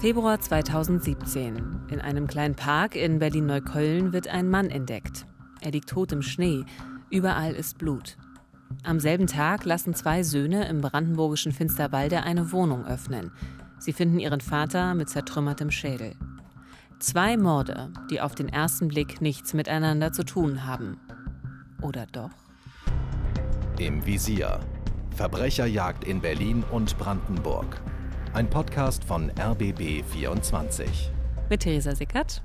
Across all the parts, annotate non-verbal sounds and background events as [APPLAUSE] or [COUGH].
Februar 2017. In einem kleinen Park in Berlin-Neukölln wird ein Mann entdeckt. Er liegt tot im Schnee. Überall ist Blut. Am selben Tag lassen zwei Söhne im brandenburgischen Finsterwalde eine Wohnung öffnen. Sie finden ihren Vater mit zertrümmertem Schädel. Zwei Morde, die auf den ersten Blick nichts miteinander zu tun haben. Oder doch? Im Visier. Verbrecherjagd in Berlin und Brandenburg. Ein Podcast von RBB 24. Mit Theresa Sickert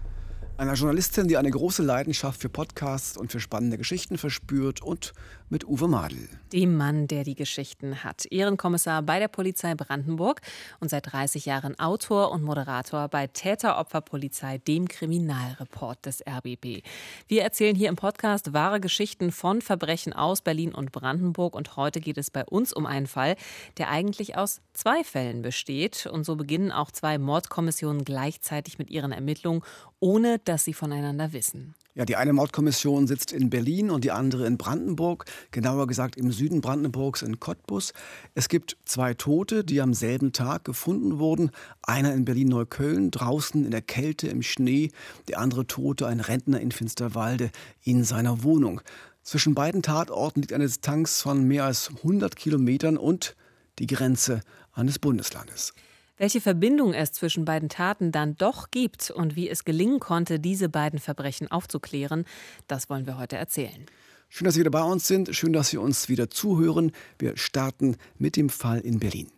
einer Journalistin, die eine große Leidenschaft für Podcasts und für spannende Geschichten verspürt und mit Uwe Madel. Dem Mann, der die Geschichten hat. Ehrenkommissar bei der Polizei Brandenburg und seit 30 Jahren Autor und Moderator bei Täter-Opfer-Polizei, dem Kriminalreport des RBB. Wir erzählen hier im Podcast wahre Geschichten von Verbrechen aus Berlin und Brandenburg und heute geht es bei uns um einen Fall, der eigentlich aus zwei Fällen besteht und so beginnen auch zwei Mordkommissionen gleichzeitig mit ihren Ermittlungen ohne dass sie voneinander wissen. Ja, die eine Mordkommission sitzt in Berlin und die andere in Brandenburg, genauer gesagt im Süden Brandenburgs in Cottbus. Es gibt zwei Tote, die am selben Tag gefunden wurden. Einer in Berlin-Neukölln, draußen in der Kälte, im Schnee. Der andere Tote, ein Rentner in Finsterwalde, in seiner Wohnung. Zwischen beiden Tatorten liegt eine Distanz von mehr als 100 Kilometern und die Grenze eines Bundeslandes. Welche Verbindung es zwischen beiden Taten dann doch gibt und wie es gelingen konnte, diese beiden Verbrechen aufzuklären, das wollen wir heute erzählen. Schön, dass Sie wieder bei uns sind. Schön, dass Sie uns wieder zuhören. Wir starten mit dem Fall in Berlin.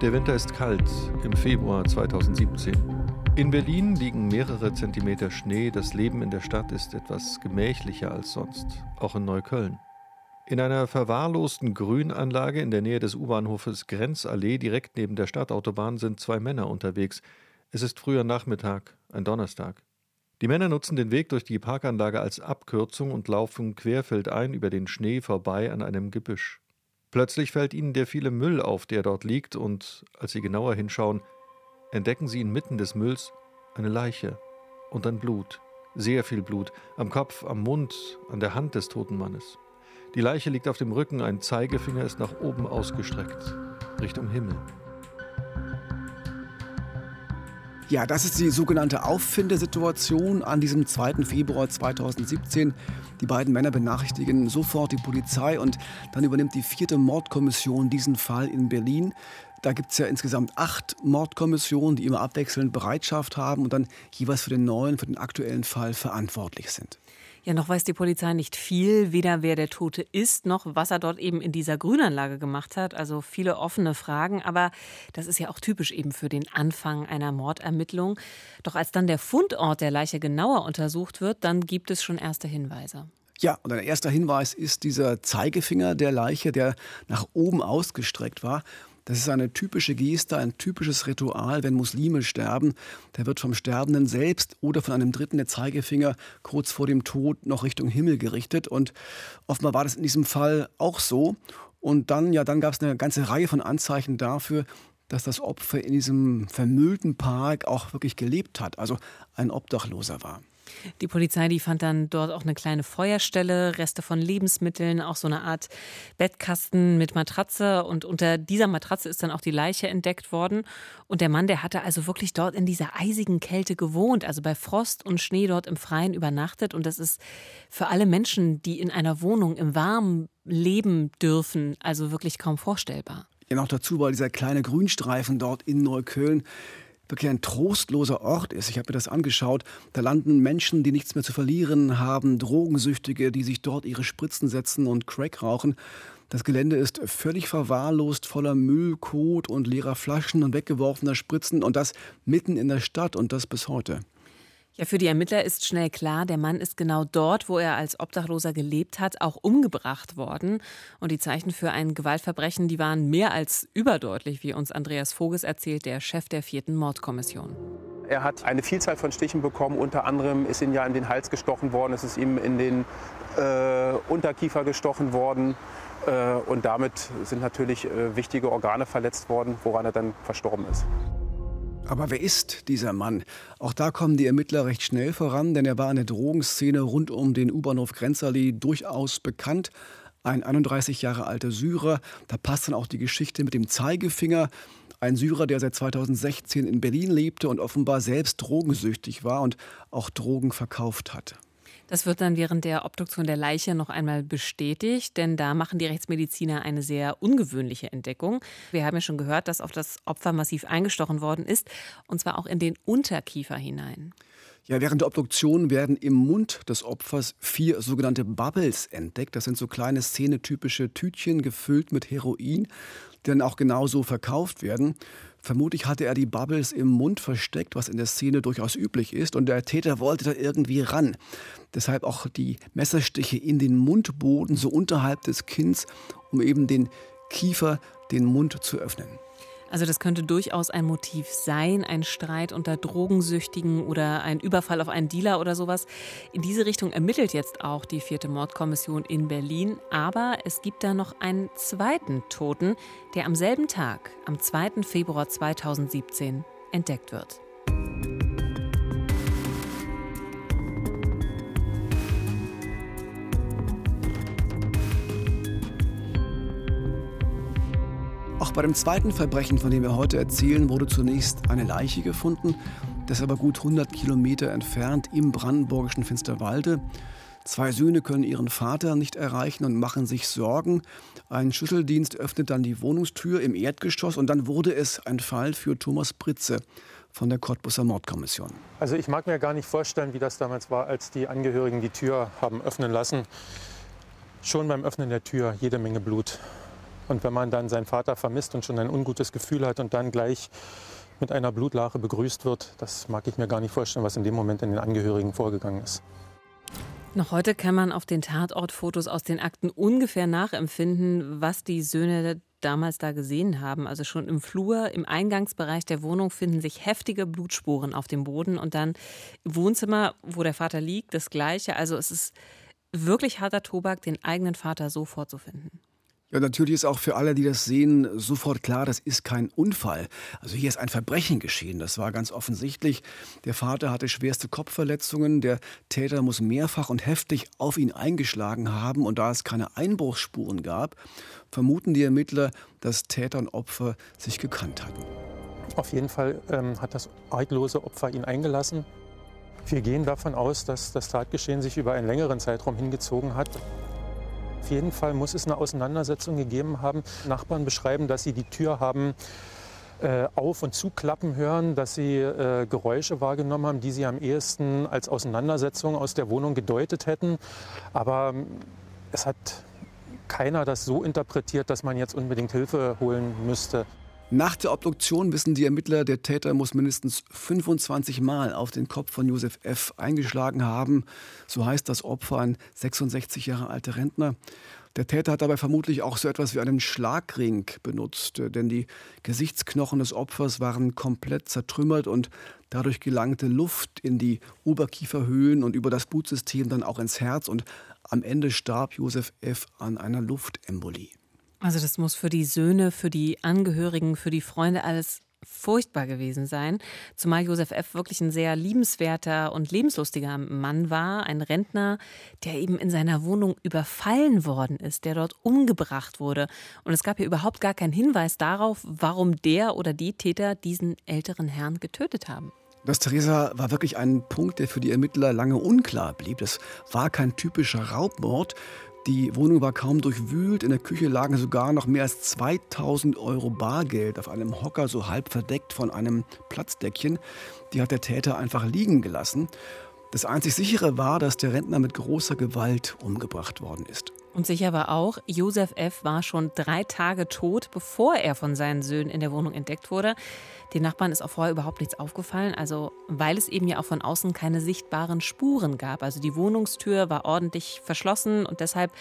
Der Winter ist kalt im Februar 2017. In Berlin liegen mehrere Zentimeter Schnee. Das Leben in der Stadt ist etwas gemächlicher als sonst, auch in Neukölln. In einer verwahrlosten Grünanlage in der Nähe des U-Bahnhofes Grenzallee, direkt neben der Stadtautobahn, sind zwei Männer unterwegs. Es ist früher Nachmittag, ein Donnerstag. Die Männer nutzen den Weg durch die Parkanlage als Abkürzung und laufen querfeldein über den Schnee vorbei an einem Gebüsch. Plötzlich fällt ihnen der viele Müll auf, der dort liegt, und als sie genauer hinschauen, entdecken sie inmitten des Mülls eine Leiche und ein Blut, sehr viel Blut, am Kopf, am Mund, an der Hand des toten Mannes. Die Leiche liegt auf dem Rücken, ein Zeigefinger ist nach oben ausgestreckt, Richtung Himmel. Ja, das ist die sogenannte Auffindesituation an diesem 2. Februar 2017. Die beiden Männer benachrichtigen sofort die Polizei und dann übernimmt die vierte Mordkommission diesen Fall in Berlin. Da gibt es ja insgesamt acht Mordkommissionen, die immer abwechselnd Bereitschaft haben und dann jeweils für den neuen, für den aktuellen Fall verantwortlich sind. Ja, noch weiß die Polizei nicht viel, weder wer der Tote ist, noch was er dort eben in dieser Grünanlage gemacht hat. Also viele offene Fragen, aber das ist ja auch typisch eben für den Anfang einer Mordermittlung. Doch als dann der Fundort der Leiche genauer untersucht wird, dann gibt es schon erste Hinweise. Ja, und ein erster Hinweis ist dieser Zeigefinger der Leiche, der nach oben ausgestreckt war. Das ist eine typische Geste, ein typisches Ritual, wenn Muslime sterben. Da wird vom Sterbenden selbst oder von einem Dritten der Zeigefinger kurz vor dem Tod noch Richtung Himmel gerichtet. Und offenbar war das in diesem Fall auch so. Und dann, ja, dann gab es eine ganze Reihe von Anzeichen dafür, dass das Opfer in diesem vermüllten Park auch wirklich gelebt hat, also ein Obdachloser war. Die Polizei, die fand dann dort auch eine kleine Feuerstelle, Reste von Lebensmitteln, auch so eine Art Bettkasten mit Matratze. Und unter dieser Matratze ist dann auch die Leiche entdeckt worden. Und der Mann, der hatte also wirklich dort in dieser eisigen Kälte gewohnt, also bei Frost und Schnee dort im Freien übernachtet. Und das ist für alle Menschen, die in einer Wohnung im Warmen leben dürfen, also wirklich kaum vorstellbar. Ja, noch dazu war dieser kleine Grünstreifen dort in Neukölln wirklich ein trostloser Ort ist. Ich habe mir das angeschaut. Da landen Menschen, die nichts mehr zu verlieren haben, Drogensüchtige, die sich dort ihre Spritzen setzen und Crack rauchen. Das Gelände ist völlig verwahrlost, voller Müll, Kot und leerer Flaschen und weggeworfener Spritzen und das mitten in der Stadt und das bis heute. Ja, für die Ermittler ist schnell klar, der Mann ist genau dort, wo er als Obdachloser gelebt hat, auch umgebracht worden. Und die Zeichen für ein Gewaltverbrechen, die waren mehr als überdeutlich, wie uns Andreas Voges erzählt, der Chef der vierten Mordkommission. Er hat eine Vielzahl von Stichen bekommen. Unter anderem ist ihm ja in den Hals gestochen worden, es ist ihm in den äh, Unterkiefer gestochen worden. Äh, und damit sind natürlich äh, wichtige Organe verletzt worden, woran er dann verstorben ist. Aber wer ist dieser Mann? Auch da kommen die Ermittler recht schnell voran, denn er war in der Drogenszene rund um den U-Bahnhof Grenzallee durchaus bekannt. Ein 31 Jahre alter Syrer, da passt dann auch die Geschichte mit dem Zeigefinger. Ein Syrer, der seit 2016 in Berlin lebte und offenbar selbst drogensüchtig war und auch Drogen verkauft hat. Das wird dann während der Obduktion der Leiche noch einmal bestätigt, denn da machen die Rechtsmediziner eine sehr ungewöhnliche Entdeckung. Wir haben ja schon gehört, dass auf das Opfer massiv eingestochen worden ist, und zwar auch in den Unterkiefer hinein. Ja, während der Obduktion werden im Mund des Opfers vier sogenannte Bubbles entdeckt. Das sind so kleine szenetypische Tütchen gefüllt mit Heroin, die dann auch genauso verkauft werden. Vermutlich hatte er die Bubbles im Mund versteckt, was in der Szene durchaus üblich ist, und der Täter wollte da irgendwie ran. Deshalb auch die Messerstiche in den Mundboden, so unterhalb des Kinns, um eben den Kiefer, den Mund zu öffnen. Also das könnte durchaus ein Motiv sein, ein Streit unter Drogensüchtigen oder ein Überfall auf einen Dealer oder sowas. In diese Richtung ermittelt jetzt auch die vierte Mordkommission in Berlin. Aber es gibt da noch einen zweiten Toten, der am selben Tag, am 2. Februar 2017, entdeckt wird. Bei dem zweiten Verbrechen, von dem wir heute erzählen, wurde zunächst eine Leiche gefunden. Das ist aber gut 100 Kilometer entfernt im brandenburgischen Finsterwalde. Zwei Söhne können ihren Vater nicht erreichen und machen sich Sorgen. Ein Schlüsseldienst öffnet dann die Wohnungstür im Erdgeschoss und dann wurde es ein Fall für Thomas Pritze von der Cottbusser Mordkommission. Also ich mag mir gar nicht vorstellen, wie das damals war, als die Angehörigen die Tür haben öffnen lassen. Schon beim Öffnen der Tür jede Menge Blut. Und wenn man dann seinen Vater vermisst und schon ein ungutes Gefühl hat und dann gleich mit einer Blutlache begrüßt wird, das mag ich mir gar nicht vorstellen, was in dem Moment in den Angehörigen vorgegangen ist. Noch heute kann man auf den Tatortfotos aus den Akten ungefähr nachempfinden, was die Söhne damals da gesehen haben. Also schon im Flur, im Eingangsbereich der Wohnung finden sich heftige Blutspuren auf dem Boden und dann im Wohnzimmer, wo der Vater liegt, das gleiche. Also es ist wirklich harter Tobak, den eigenen Vater so vorzufinden. Ja, natürlich ist auch für alle, die das sehen, sofort klar, das ist kein Unfall. Also hier ist ein Verbrechen geschehen. Das war ganz offensichtlich. Der Vater hatte schwerste Kopfverletzungen. Der Täter muss mehrfach und heftig auf ihn eingeschlagen haben. Und da es keine Einbruchsspuren gab, vermuten die Ermittler, dass Täter und Opfer sich gekannt hatten. Auf jeden Fall ähm, hat das arglose Opfer ihn eingelassen. Wir gehen davon aus, dass das Tatgeschehen sich über einen längeren Zeitraum hingezogen hat. Auf jeden Fall muss es eine Auseinandersetzung gegeben haben. Nachbarn beschreiben, dass sie die Tür haben äh, auf- und zuklappen hören, dass sie äh, Geräusche wahrgenommen haben, die sie am ehesten als Auseinandersetzung aus der Wohnung gedeutet hätten. Aber ähm, es hat keiner das so interpretiert, dass man jetzt unbedingt Hilfe holen müsste. Nach der Obduktion wissen die Ermittler, der Täter muss mindestens 25 Mal auf den Kopf von Josef F. eingeschlagen haben. So heißt das Opfer, ein 66 Jahre alter Rentner. Der Täter hat dabei vermutlich auch so etwas wie einen Schlagring benutzt, denn die Gesichtsknochen des Opfers waren komplett zertrümmert und dadurch gelangte Luft in die Oberkieferhöhlen und über das Blutsystem dann auch ins Herz und am Ende starb Josef F. an einer Luftembolie. Also das muss für die Söhne, für die Angehörigen, für die Freunde alles furchtbar gewesen sein, zumal Josef F. wirklich ein sehr liebenswerter und lebenslustiger Mann war, ein Rentner, der eben in seiner Wohnung überfallen worden ist, der dort umgebracht wurde. Und es gab hier überhaupt gar keinen Hinweis darauf, warum der oder die Täter diesen älteren Herrn getötet haben. Das, Theresa, war wirklich ein Punkt, der für die Ermittler lange unklar blieb. Das war kein typischer Raubmord, die Wohnung war kaum durchwühlt, in der Küche lagen sogar noch mehr als 2000 Euro Bargeld auf einem Hocker, so halb verdeckt von einem Platzdeckchen. Die hat der Täter einfach liegen gelassen. Das einzig sichere war, dass der Rentner mit großer Gewalt umgebracht worden ist. Und sicher war auch, Josef F. war schon drei Tage tot, bevor er von seinen Söhnen in der Wohnung entdeckt wurde. Den Nachbarn ist auch vorher überhaupt nichts aufgefallen, also weil es eben ja auch von außen keine sichtbaren Spuren gab. Also die Wohnungstür war ordentlich verschlossen und deshalb,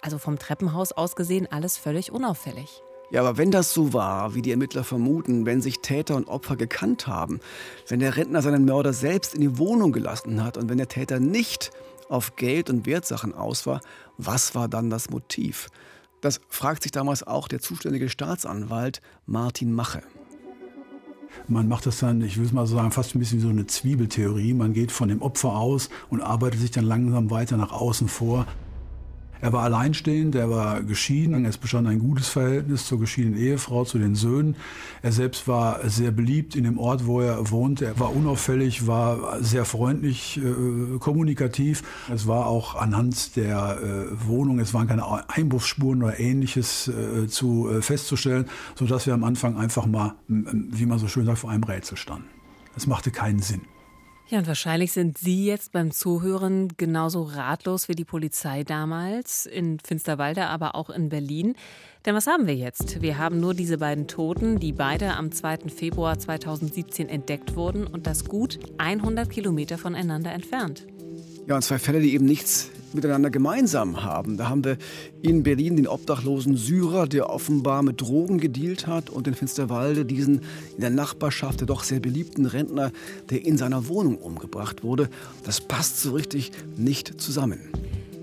also vom Treppenhaus aus gesehen, alles völlig unauffällig. Ja, aber wenn das so war, wie die Ermittler vermuten, wenn sich Täter und Opfer gekannt haben, wenn der Rentner seinen Mörder selbst in die Wohnung gelassen hat und wenn der Täter nicht auf Geld und Wertsachen aus war, was war dann das Motiv? Das fragt sich damals auch der zuständige Staatsanwalt Martin Mache. Man macht das dann, ich würde mal so sagen, fast ein bisschen wie so eine Zwiebeltheorie. Man geht von dem Opfer aus und arbeitet sich dann langsam weiter nach außen vor. Er war alleinstehend, er war geschieden, es bestand ein gutes Verhältnis zur geschiedenen Ehefrau, zu den Söhnen. Er selbst war sehr beliebt in dem Ort, wo er wohnte. Er war unauffällig, war sehr freundlich, äh, kommunikativ. Es war auch anhand der äh, Wohnung, es waren keine Einbruchsspuren oder ähnliches äh, zu äh, festzustellen, sodass wir am Anfang einfach mal, wie man so schön sagt, vor einem Rätsel standen. Es machte keinen Sinn. Ja, und wahrscheinlich sind Sie jetzt beim Zuhören genauso ratlos wie die Polizei damals in Finsterwalde, aber auch in Berlin. Denn was haben wir jetzt? Wir haben nur diese beiden Toten, die beide am 2. Februar 2017 entdeckt wurden und das gut 100 Kilometer voneinander entfernt. Ja, und zwei Fälle, die eben nichts miteinander gemeinsam haben. Da haben wir in Berlin den obdachlosen Syrer, der offenbar mit Drogen gedealt hat, und in Finsterwalde diesen in der Nachbarschaft der doch sehr beliebten Rentner, der in seiner Wohnung umgebracht wurde. Das passt so richtig nicht zusammen.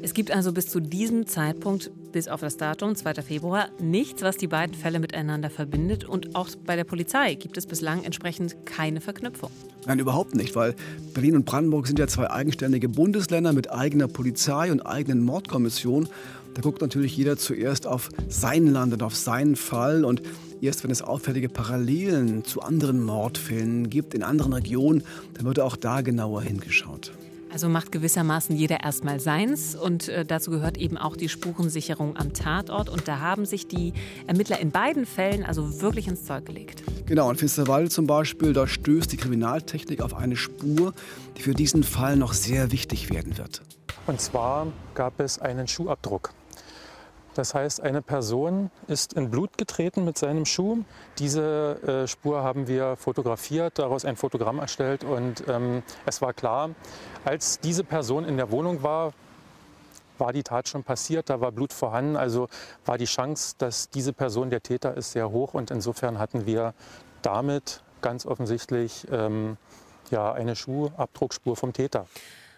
Es gibt also bis zu diesem Zeitpunkt, bis auf das Datum 2. Februar, nichts, was die beiden Fälle miteinander verbindet. Und auch bei der Polizei gibt es bislang entsprechend keine Verknüpfung. Nein, überhaupt nicht, weil Berlin und Brandenburg sind ja zwei eigenständige Bundesländer mit eigener Polizei und eigenen Mordkommissionen. Da guckt natürlich jeder zuerst auf sein Land und auf seinen Fall. Und erst wenn es auffällige Parallelen zu anderen Mordfällen gibt in anderen Regionen, dann wird auch da genauer hingeschaut. Also macht gewissermaßen jeder erstmal seins und äh, dazu gehört eben auch die Spurensicherung am Tatort und da haben sich die Ermittler in beiden Fällen also wirklich ins Zeug gelegt. Genau, in Finsterwalde zum Beispiel, da stößt die Kriminaltechnik auf eine Spur, die für diesen Fall noch sehr wichtig werden wird. Und zwar gab es einen Schuhabdruck. Das heißt, eine Person ist in Blut getreten mit seinem Schuh. Diese äh, Spur haben wir fotografiert, daraus ein Fotogramm erstellt und ähm, es war klar, als diese Person in der Wohnung war, war die Tat schon passiert, da war Blut vorhanden, also war die Chance, dass diese Person der Täter ist, sehr hoch und insofern hatten wir damit ganz offensichtlich ähm, ja, eine Schuhabdruckspur vom Täter.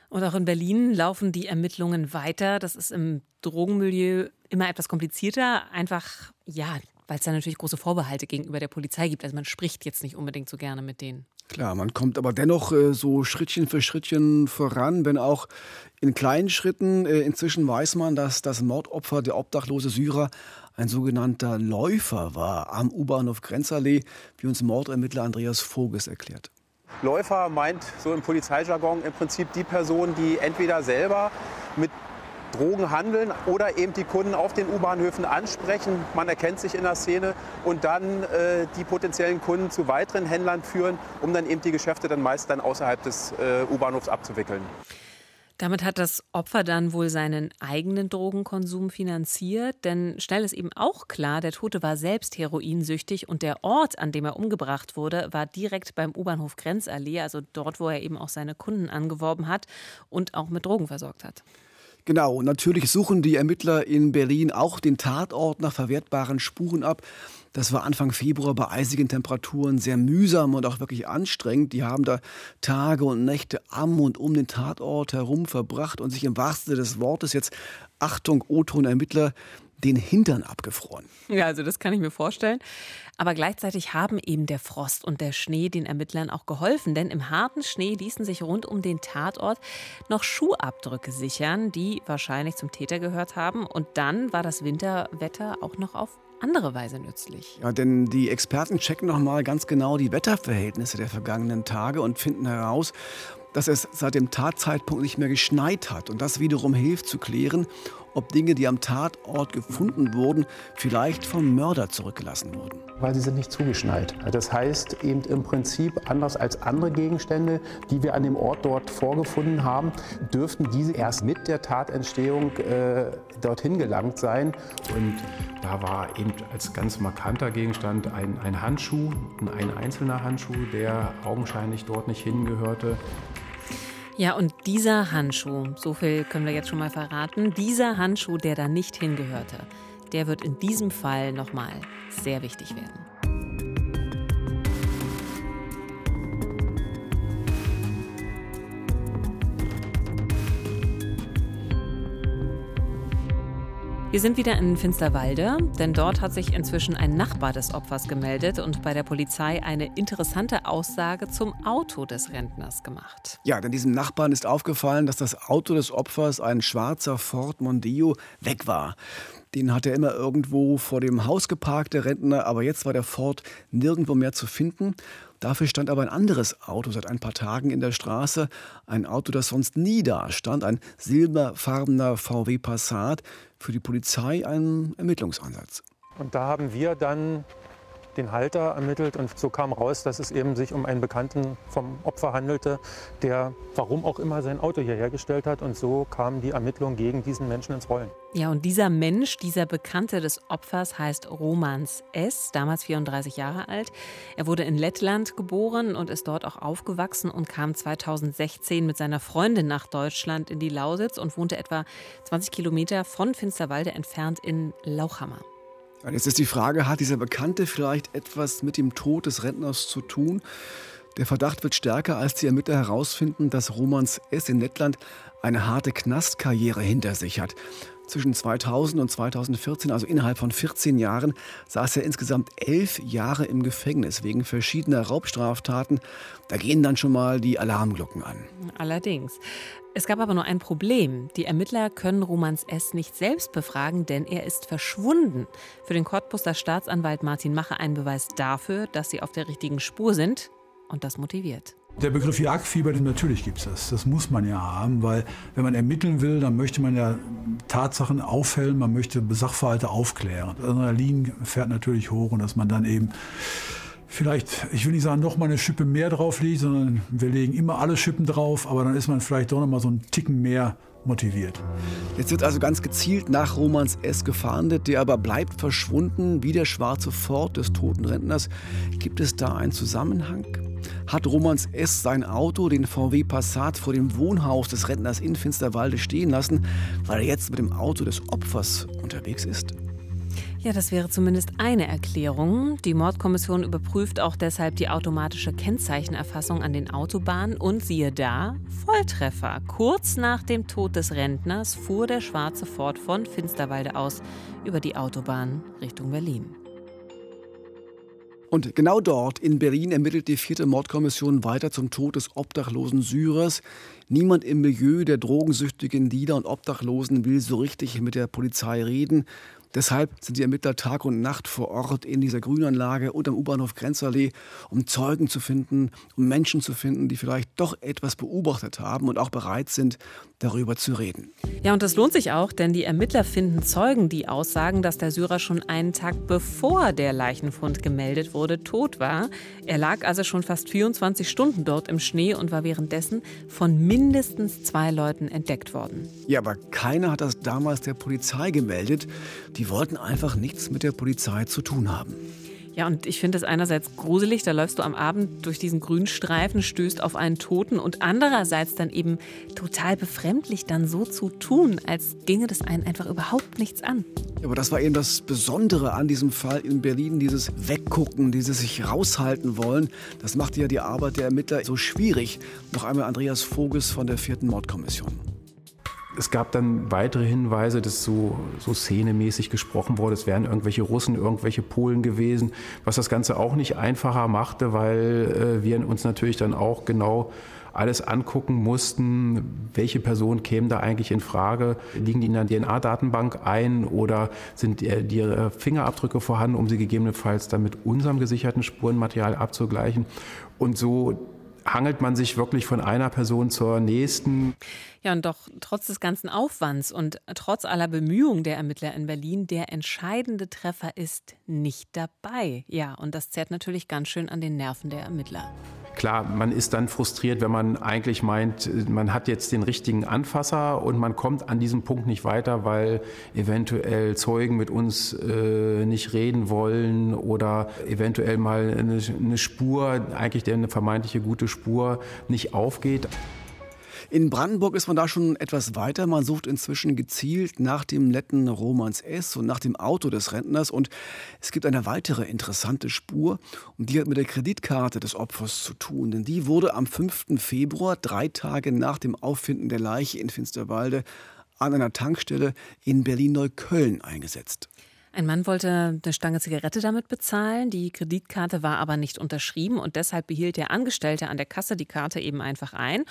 Und auch in Berlin laufen die Ermittlungen weiter. Das ist im Drogenmilieu immer etwas komplizierter. Einfach, ja, weil es da natürlich große Vorbehalte gegenüber der Polizei gibt. Also man spricht jetzt nicht unbedingt so gerne mit denen. Klar, man kommt aber dennoch äh, so Schrittchen für Schrittchen voran, wenn auch in kleinen Schritten. Äh, inzwischen weiß man, dass das Mordopfer, der obdachlose Syrer, ein sogenannter Läufer war am U-Bahnhof Grenzallee, wie uns Mordermittler Andreas Voges erklärt. Läufer meint so im Polizeijargon im Prinzip die Person, die entweder selber mit Drogen handeln oder eben die Kunden auf den U-Bahnhöfen ansprechen. Man erkennt sich in der Szene und dann äh, die potenziellen Kunden zu weiteren Händlern führen, um dann eben die Geschäfte dann meist dann außerhalb des äh, U-Bahnhofs abzuwickeln. Damit hat das Opfer dann wohl seinen eigenen Drogenkonsum finanziert, denn schnell ist eben auch klar, der Tote war selbst heroinsüchtig und der Ort, an dem er umgebracht wurde, war direkt beim U-Bahnhof Grenzallee, also dort, wo er eben auch seine Kunden angeworben hat und auch mit Drogen versorgt hat. Genau, natürlich suchen die Ermittler in Berlin auch den Tatort nach verwertbaren Spuren ab. Das war Anfang Februar bei eisigen Temperaturen sehr mühsam und auch wirklich anstrengend. Die haben da Tage und Nächte am und um den Tatort herum verbracht und sich im wahrsten Sinne des Wortes jetzt, Achtung, O-Ton-Ermittler, den Hintern abgefroren. Ja, also das kann ich mir vorstellen. Aber gleichzeitig haben eben der Frost und der Schnee den Ermittlern auch geholfen, denn im harten Schnee ließen sich rund um den Tatort noch Schuhabdrücke sichern, die wahrscheinlich zum Täter gehört haben. Und dann war das Winterwetter auch noch auf andere Weise nützlich. Ja, denn die Experten checken nochmal ganz genau die Wetterverhältnisse der vergangenen Tage und finden heraus, dass es seit dem Tatzeitpunkt nicht mehr geschneit hat. Und das wiederum hilft zu klären, ob Dinge, die am Tatort gefunden wurden, vielleicht vom Mörder zurückgelassen wurden. Weil sie sind nicht zugeschneit. Das heißt eben im Prinzip, anders als andere Gegenstände, die wir an dem Ort dort vorgefunden haben, dürften diese erst mit der Tatentstehung äh, dorthin gelangt sein. Und da war eben als ganz markanter Gegenstand ein, ein Handschuh, ein einzelner Handschuh, der augenscheinlich dort nicht hingehörte. Ja, und dieser Handschuh, so viel können wir jetzt schon mal verraten, dieser Handschuh, der da nicht hingehörte, der wird in diesem Fall nochmal sehr wichtig werden. Wir sind wieder in Finsterwalde, denn dort hat sich inzwischen ein Nachbar des Opfers gemeldet und bei der Polizei eine interessante Aussage zum Auto des Rentners gemacht. Ja, denn diesem Nachbarn ist aufgefallen, dass das Auto des Opfers, ein schwarzer Ford Mondeo, weg war. Den hat er immer irgendwo vor dem Haus geparkt, der Rentner, aber jetzt war der Ford nirgendwo mehr zu finden. Dafür stand aber ein anderes Auto seit ein paar Tagen in der Straße. Ein Auto, das sonst nie da stand. Ein silberfarbener VW Passat. Für die Polizei ein Ermittlungsansatz. Und da haben wir dann den Halter ermittelt und so kam raus, dass es eben sich um einen Bekannten vom Opfer handelte, der warum auch immer sein Auto hierher gestellt hat und so kamen die Ermittlungen gegen diesen Menschen ins Rollen. Ja, und dieser Mensch, dieser Bekannte des Opfers heißt Romans S., damals 34 Jahre alt. Er wurde in Lettland geboren und ist dort auch aufgewachsen und kam 2016 mit seiner Freundin nach Deutschland in die Lausitz und wohnte etwa 20 Kilometer von Finsterwalde entfernt in Lauchhammer. Und jetzt ist die Frage, hat dieser Bekannte vielleicht etwas mit dem Tod des Rentners zu tun? Der Verdacht wird stärker, als die Ermittler herausfinden, dass Romans S. in Lettland eine harte Knastkarriere hinter sich hat. Zwischen 2000 und 2014, also innerhalb von 14 Jahren, saß er insgesamt elf Jahre im Gefängnis wegen verschiedener Raubstraftaten. Da gehen dann schon mal die Alarmglocken an. Allerdings. Es gab aber nur ein Problem. Die Ermittler können Romans S. nicht selbst befragen, denn er ist verschwunden. Für den Cottbuster Staatsanwalt Martin Mache ein Beweis dafür, dass sie auf der richtigen Spur sind. Und das motiviert. Der Begriff Jagdfieber, natürlich gibt es das. Das muss man ja haben, weil wenn man ermitteln will, dann möchte man ja Tatsachen aufhellen, man möchte Sachverhalte aufklären. Adrenalin fährt natürlich hoch und dass man dann eben vielleicht, ich will nicht sagen, noch mal eine Schippe mehr drauf sondern wir legen immer alle Schippen drauf, aber dann ist man vielleicht doch noch mal so einen Ticken mehr motiviert. Jetzt wird also ganz gezielt nach Romans S. gefahndet, der aber bleibt verschwunden, wie der schwarze Ford des toten Rentners. Gibt es da einen Zusammenhang? Hat Romans S. sein Auto, den VW Passat, vor dem Wohnhaus des Rentners in Finsterwalde stehen lassen, weil er jetzt mit dem Auto des Opfers unterwegs ist? Ja, das wäre zumindest eine Erklärung. Die Mordkommission überprüft auch deshalb die automatische Kennzeichenerfassung an den Autobahnen und siehe da, Volltreffer. Kurz nach dem Tod des Rentners fuhr der schwarze Ford von Finsterwalde aus über die Autobahn Richtung Berlin. Und genau dort in Berlin ermittelt die vierte Mordkommission weiter zum Tod des obdachlosen Syrers. Niemand im Milieu der drogensüchtigen Lieder und Obdachlosen will so richtig mit der Polizei reden. Deshalb sind die Ermittler Tag und Nacht vor Ort in dieser Grünanlage und am U-Bahnhof Grenzallee, um Zeugen zu finden, um Menschen zu finden, die vielleicht doch etwas beobachtet haben und auch bereit sind, darüber zu reden. Ja, und das lohnt sich auch, denn die Ermittler finden Zeugen, die aussagen, dass der Syrer schon einen Tag bevor der Leichenfund gemeldet wurde, tot war. Er lag also schon fast 24 Stunden dort im Schnee und war währenddessen von mindestens zwei Leuten entdeckt worden. Ja, aber keiner hat das damals der Polizei gemeldet. Die wollten einfach nichts mit der Polizei zu tun haben. Ja, und ich finde es einerseits gruselig, da läufst du am Abend durch diesen grünen Streifen, stößt auf einen Toten und andererseits dann eben total befremdlich dann so zu tun, als ginge das einen einfach überhaupt nichts an. Ja, aber das war eben das Besondere an diesem Fall in Berlin, dieses Weggucken, dieses sich raushalten wollen. Das machte ja die Arbeit der Ermittler so schwierig. Noch einmal Andreas Voges von der vierten Mordkommission. Es gab dann weitere Hinweise, dass so, so szenemäßig gesprochen wurde, es wären irgendwelche Russen, irgendwelche Polen gewesen, was das Ganze auch nicht einfacher machte, weil äh, wir uns natürlich dann auch genau alles angucken mussten, welche Personen kämen da eigentlich in Frage, liegen die in der DNA-Datenbank ein oder sind die, die Fingerabdrücke vorhanden, um sie gegebenenfalls dann mit unserem gesicherten Spurenmaterial abzugleichen. Und so hangelt man sich wirklich von einer Person zur nächsten. Ja, und doch trotz des ganzen Aufwands und trotz aller Bemühungen der Ermittler in Berlin, der entscheidende Treffer ist nicht dabei. Ja, und das zerrt natürlich ganz schön an den Nerven der Ermittler. Klar, man ist dann frustriert, wenn man eigentlich meint, man hat jetzt den richtigen Anfasser und man kommt an diesem Punkt nicht weiter, weil eventuell Zeugen mit uns äh, nicht reden wollen oder eventuell mal eine, eine Spur, eigentlich eine vermeintliche gute Spur, nicht aufgeht. In Brandenburg ist man da schon etwas weiter. Man sucht inzwischen gezielt nach dem netten Romans S. und nach dem Auto des Rentners. Und es gibt eine weitere interessante Spur und die hat mit der Kreditkarte des Opfers zu tun. Denn die wurde am 5. Februar, drei Tage nach dem Auffinden der Leiche in Finsterwalde, an einer Tankstelle in Berlin-Neukölln eingesetzt. Ein Mann wollte eine Stange Zigarette damit bezahlen, die Kreditkarte war aber nicht unterschrieben und deshalb behielt der Angestellte an der Kasse die Karte eben einfach ein.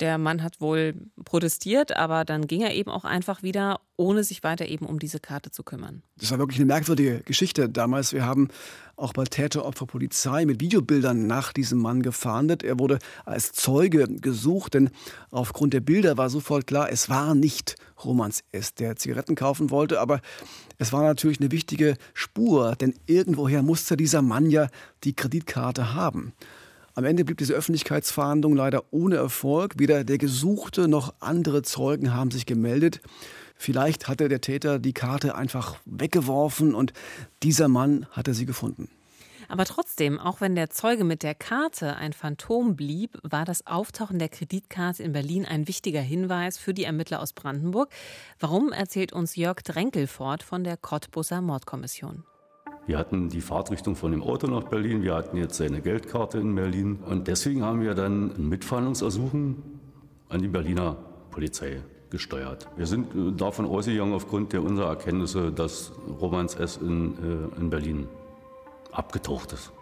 Der Mann hat wohl protestiert, aber dann ging er eben auch einfach wieder, ohne sich weiter eben um diese Karte zu kümmern. Das war wirklich eine merkwürdige Geschichte damals. Wir haben auch bei Täteropfer Polizei mit Videobildern nach diesem Mann gefahndet. Er wurde als Zeuge gesucht, denn aufgrund der Bilder war sofort klar, es war nicht Romans S., der Zigaretten kaufen wollte, aber es war natürlich eine wichtige Spur, denn irgendwoher musste dieser Mann ja die Kreditkarte haben. Am Ende blieb diese Öffentlichkeitsfahndung leider ohne Erfolg. Weder der Gesuchte noch andere Zeugen haben sich gemeldet. Vielleicht hatte der Täter die Karte einfach weggeworfen und dieser Mann hatte sie gefunden. Aber trotzdem, auch wenn der Zeuge mit der Karte ein Phantom blieb, war das Auftauchen der Kreditkarte in Berlin ein wichtiger Hinweis für die Ermittler aus Brandenburg. Warum erzählt uns Jörg Drenkelfort von der Cottbusser Mordkommission. Wir hatten die Fahrtrichtung von dem Auto nach Berlin, wir hatten jetzt seine Geldkarte in Berlin und deswegen haben wir dann ein Mitfahndungsersuchen an die Berliner Polizei gesteuert. Wir sind äh, davon ausgegangen, aufgrund der unserer Erkenntnisse, dass Romans S. in, äh, in Berlin abgetaucht ist.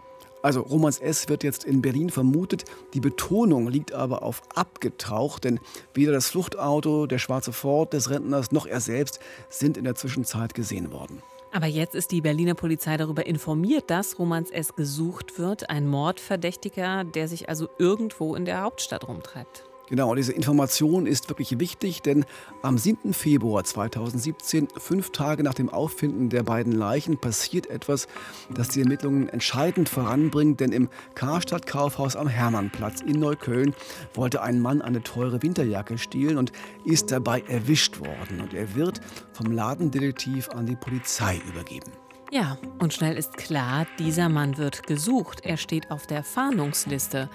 Also Romans S. wird jetzt in Berlin vermutet. Die Betonung liegt aber auf abgetaucht, denn weder das Fluchtauto, der schwarze Ford des Rentners noch er selbst sind in der Zwischenzeit gesehen worden. Aber jetzt ist die Berliner Polizei darüber informiert, dass Romans S. gesucht wird, ein Mordverdächtiger, der sich also irgendwo in der Hauptstadt rumtreibt. Genau, diese Information ist wirklich wichtig, denn am 7. Februar 2017, fünf Tage nach dem Auffinden der beiden Leichen, passiert etwas, das die Ermittlungen entscheidend voranbringt. Denn im Karstadt Kaufhaus am Hermannplatz in Neukölln wollte ein Mann eine teure Winterjacke stehlen und ist dabei erwischt worden. Und er wird vom Ladendetektiv an die Polizei übergeben. Ja, und schnell ist klar, dieser Mann wird gesucht. Er steht auf der Fahndungsliste.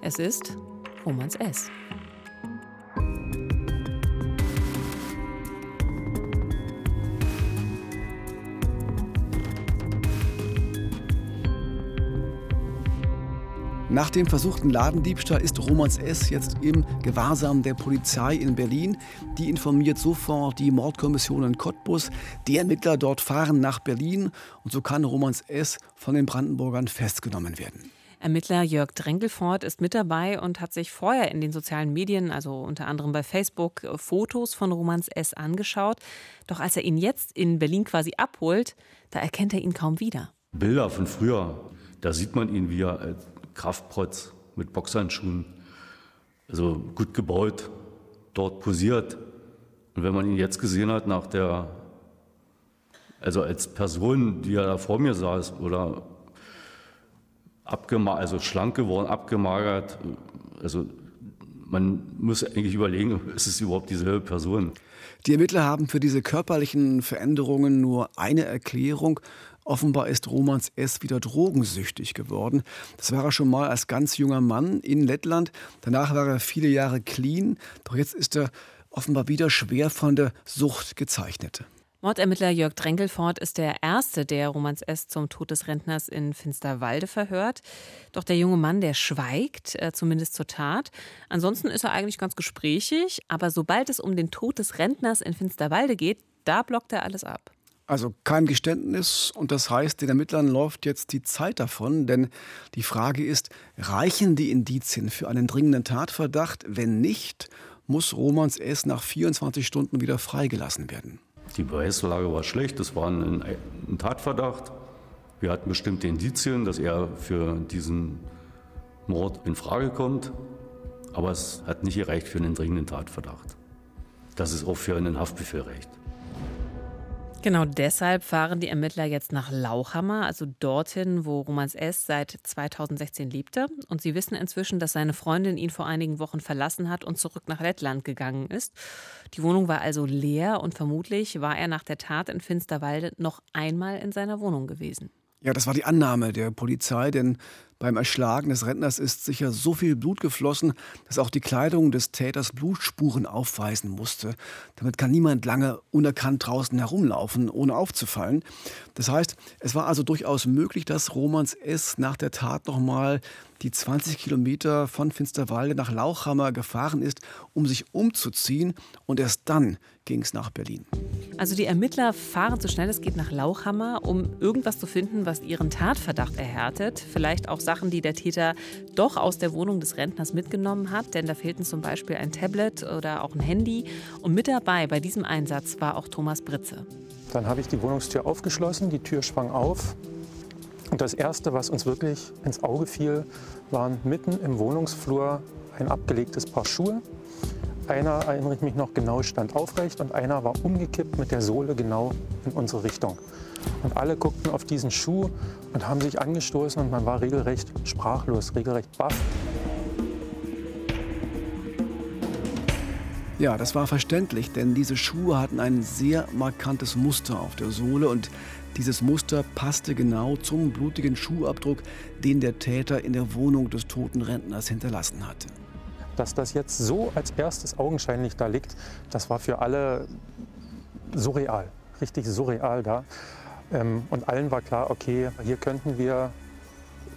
Es ist Romans S. Nach dem versuchten Ladendiebstahl ist Romans S. jetzt im Gewahrsam der Polizei in Berlin. Die informiert sofort die Mordkommission in Cottbus. Die Ermittler dort fahren nach Berlin und so kann Romans S. von den Brandenburgern festgenommen werden. Ermittler Jörg Drenkelfort ist mit dabei und hat sich vorher in den sozialen Medien, also unter anderem bei Facebook, Fotos von Romans S. angeschaut. Doch als er ihn jetzt in Berlin quasi abholt, da erkennt er ihn kaum wieder. Bilder von früher, da sieht man ihn, wie er als Kraftprotz mit Boxhandschuhen, also gut gebaut, dort posiert. Und wenn man ihn jetzt gesehen hat nach der, also als Person, die er da vor mir saß oder abgemagert, also schlank geworden, abgemagert, also man muss eigentlich überlegen, [LAUGHS] ist es überhaupt dieselbe Person? Die Ermittler haben für diese körperlichen Veränderungen nur eine Erklärung. Offenbar ist Romans S. wieder drogensüchtig geworden. Das war er schon mal als ganz junger Mann in Lettland. Danach war er viele Jahre clean. Doch jetzt ist er offenbar wieder schwer von der Sucht gezeichnet. Mordermittler Jörg Drenkelfort ist der Erste, der Romans S. zum Tod des Rentners in Finsterwalde verhört. Doch der junge Mann, der schweigt, äh, zumindest zur Tat. Ansonsten ist er eigentlich ganz gesprächig, aber sobald es um den Tod des Rentners in Finsterwalde geht, da blockt er alles ab. Also kein Geständnis und das heißt, den Ermittlern läuft jetzt die Zeit davon, denn die Frage ist, reichen die Indizien für einen dringenden Tatverdacht? Wenn nicht, muss Romans S. nach 24 Stunden wieder freigelassen werden. Die Beweislage war schlecht, es war ein, ein Tatverdacht. Wir hatten bestimmte Indizien, dass er für diesen Mord in Frage kommt, aber es hat nicht gereicht für einen dringenden Tatverdacht. Das ist auch für einen Haftbefehl reicht. Genau deshalb fahren die Ermittler jetzt nach Lauchhammer, also dorthin, wo Romans S. seit 2016 lebte. Und sie wissen inzwischen, dass seine Freundin ihn vor einigen Wochen verlassen hat und zurück nach Lettland gegangen ist. Die Wohnung war also leer und vermutlich war er nach der Tat in Finsterwalde noch einmal in seiner Wohnung gewesen. Ja, das war die Annahme der Polizei, denn Beim Erschlagen des Rentners ist sicher so viel Blut geflossen, dass auch die Kleidung des Täters Blutspuren aufweisen musste. Damit kann niemand lange unerkannt draußen herumlaufen, ohne aufzufallen. Das heißt, es war also durchaus möglich, dass Romans S. nach der Tat nochmal die 20 Kilometer von Finsterwalde nach Lauchhammer gefahren ist, um sich umzuziehen. Und erst dann ging es nach Berlin. Also die Ermittler fahren so schnell es geht nach Lauchhammer, um irgendwas zu finden, was ihren Tatverdacht erhärtet. Vielleicht auch Sachen, die der Täter doch aus der Wohnung des Rentners mitgenommen hat. Denn da fehlten zum Beispiel ein Tablet oder auch ein Handy. Und mit dabei bei diesem Einsatz war auch Thomas Britze. Dann habe ich die Wohnungstür aufgeschlossen, die Tür schwang auf. Und das Erste, was uns wirklich ins Auge fiel, waren mitten im Wohnungsflur ein abgelegtes Paar Schuhe. Einer, erinnere ich mich noch genau, stand aufrecht und einer war umgekippt mit der Sohle genau in unsere Richtung. Und alle guckten auf diesen Schuh und haben sich angestoßen und man war regelrecht sprachlos, regelrecht baff. Ja, das war verständlich, denn diese Schuhe hatten ein sehr markantes Muster auf der Sohle und dieses Muster passte genau zum blutigen Schuhabdruck, den der Täter in der Wohnung des toten Rentners hinterlassen hatte. Dass das jetzt so als erstes augenscheinlich da liegt, das war für alle surreal, richtig surreal da. Ähm, und allen war klar, okay, hier könnten wir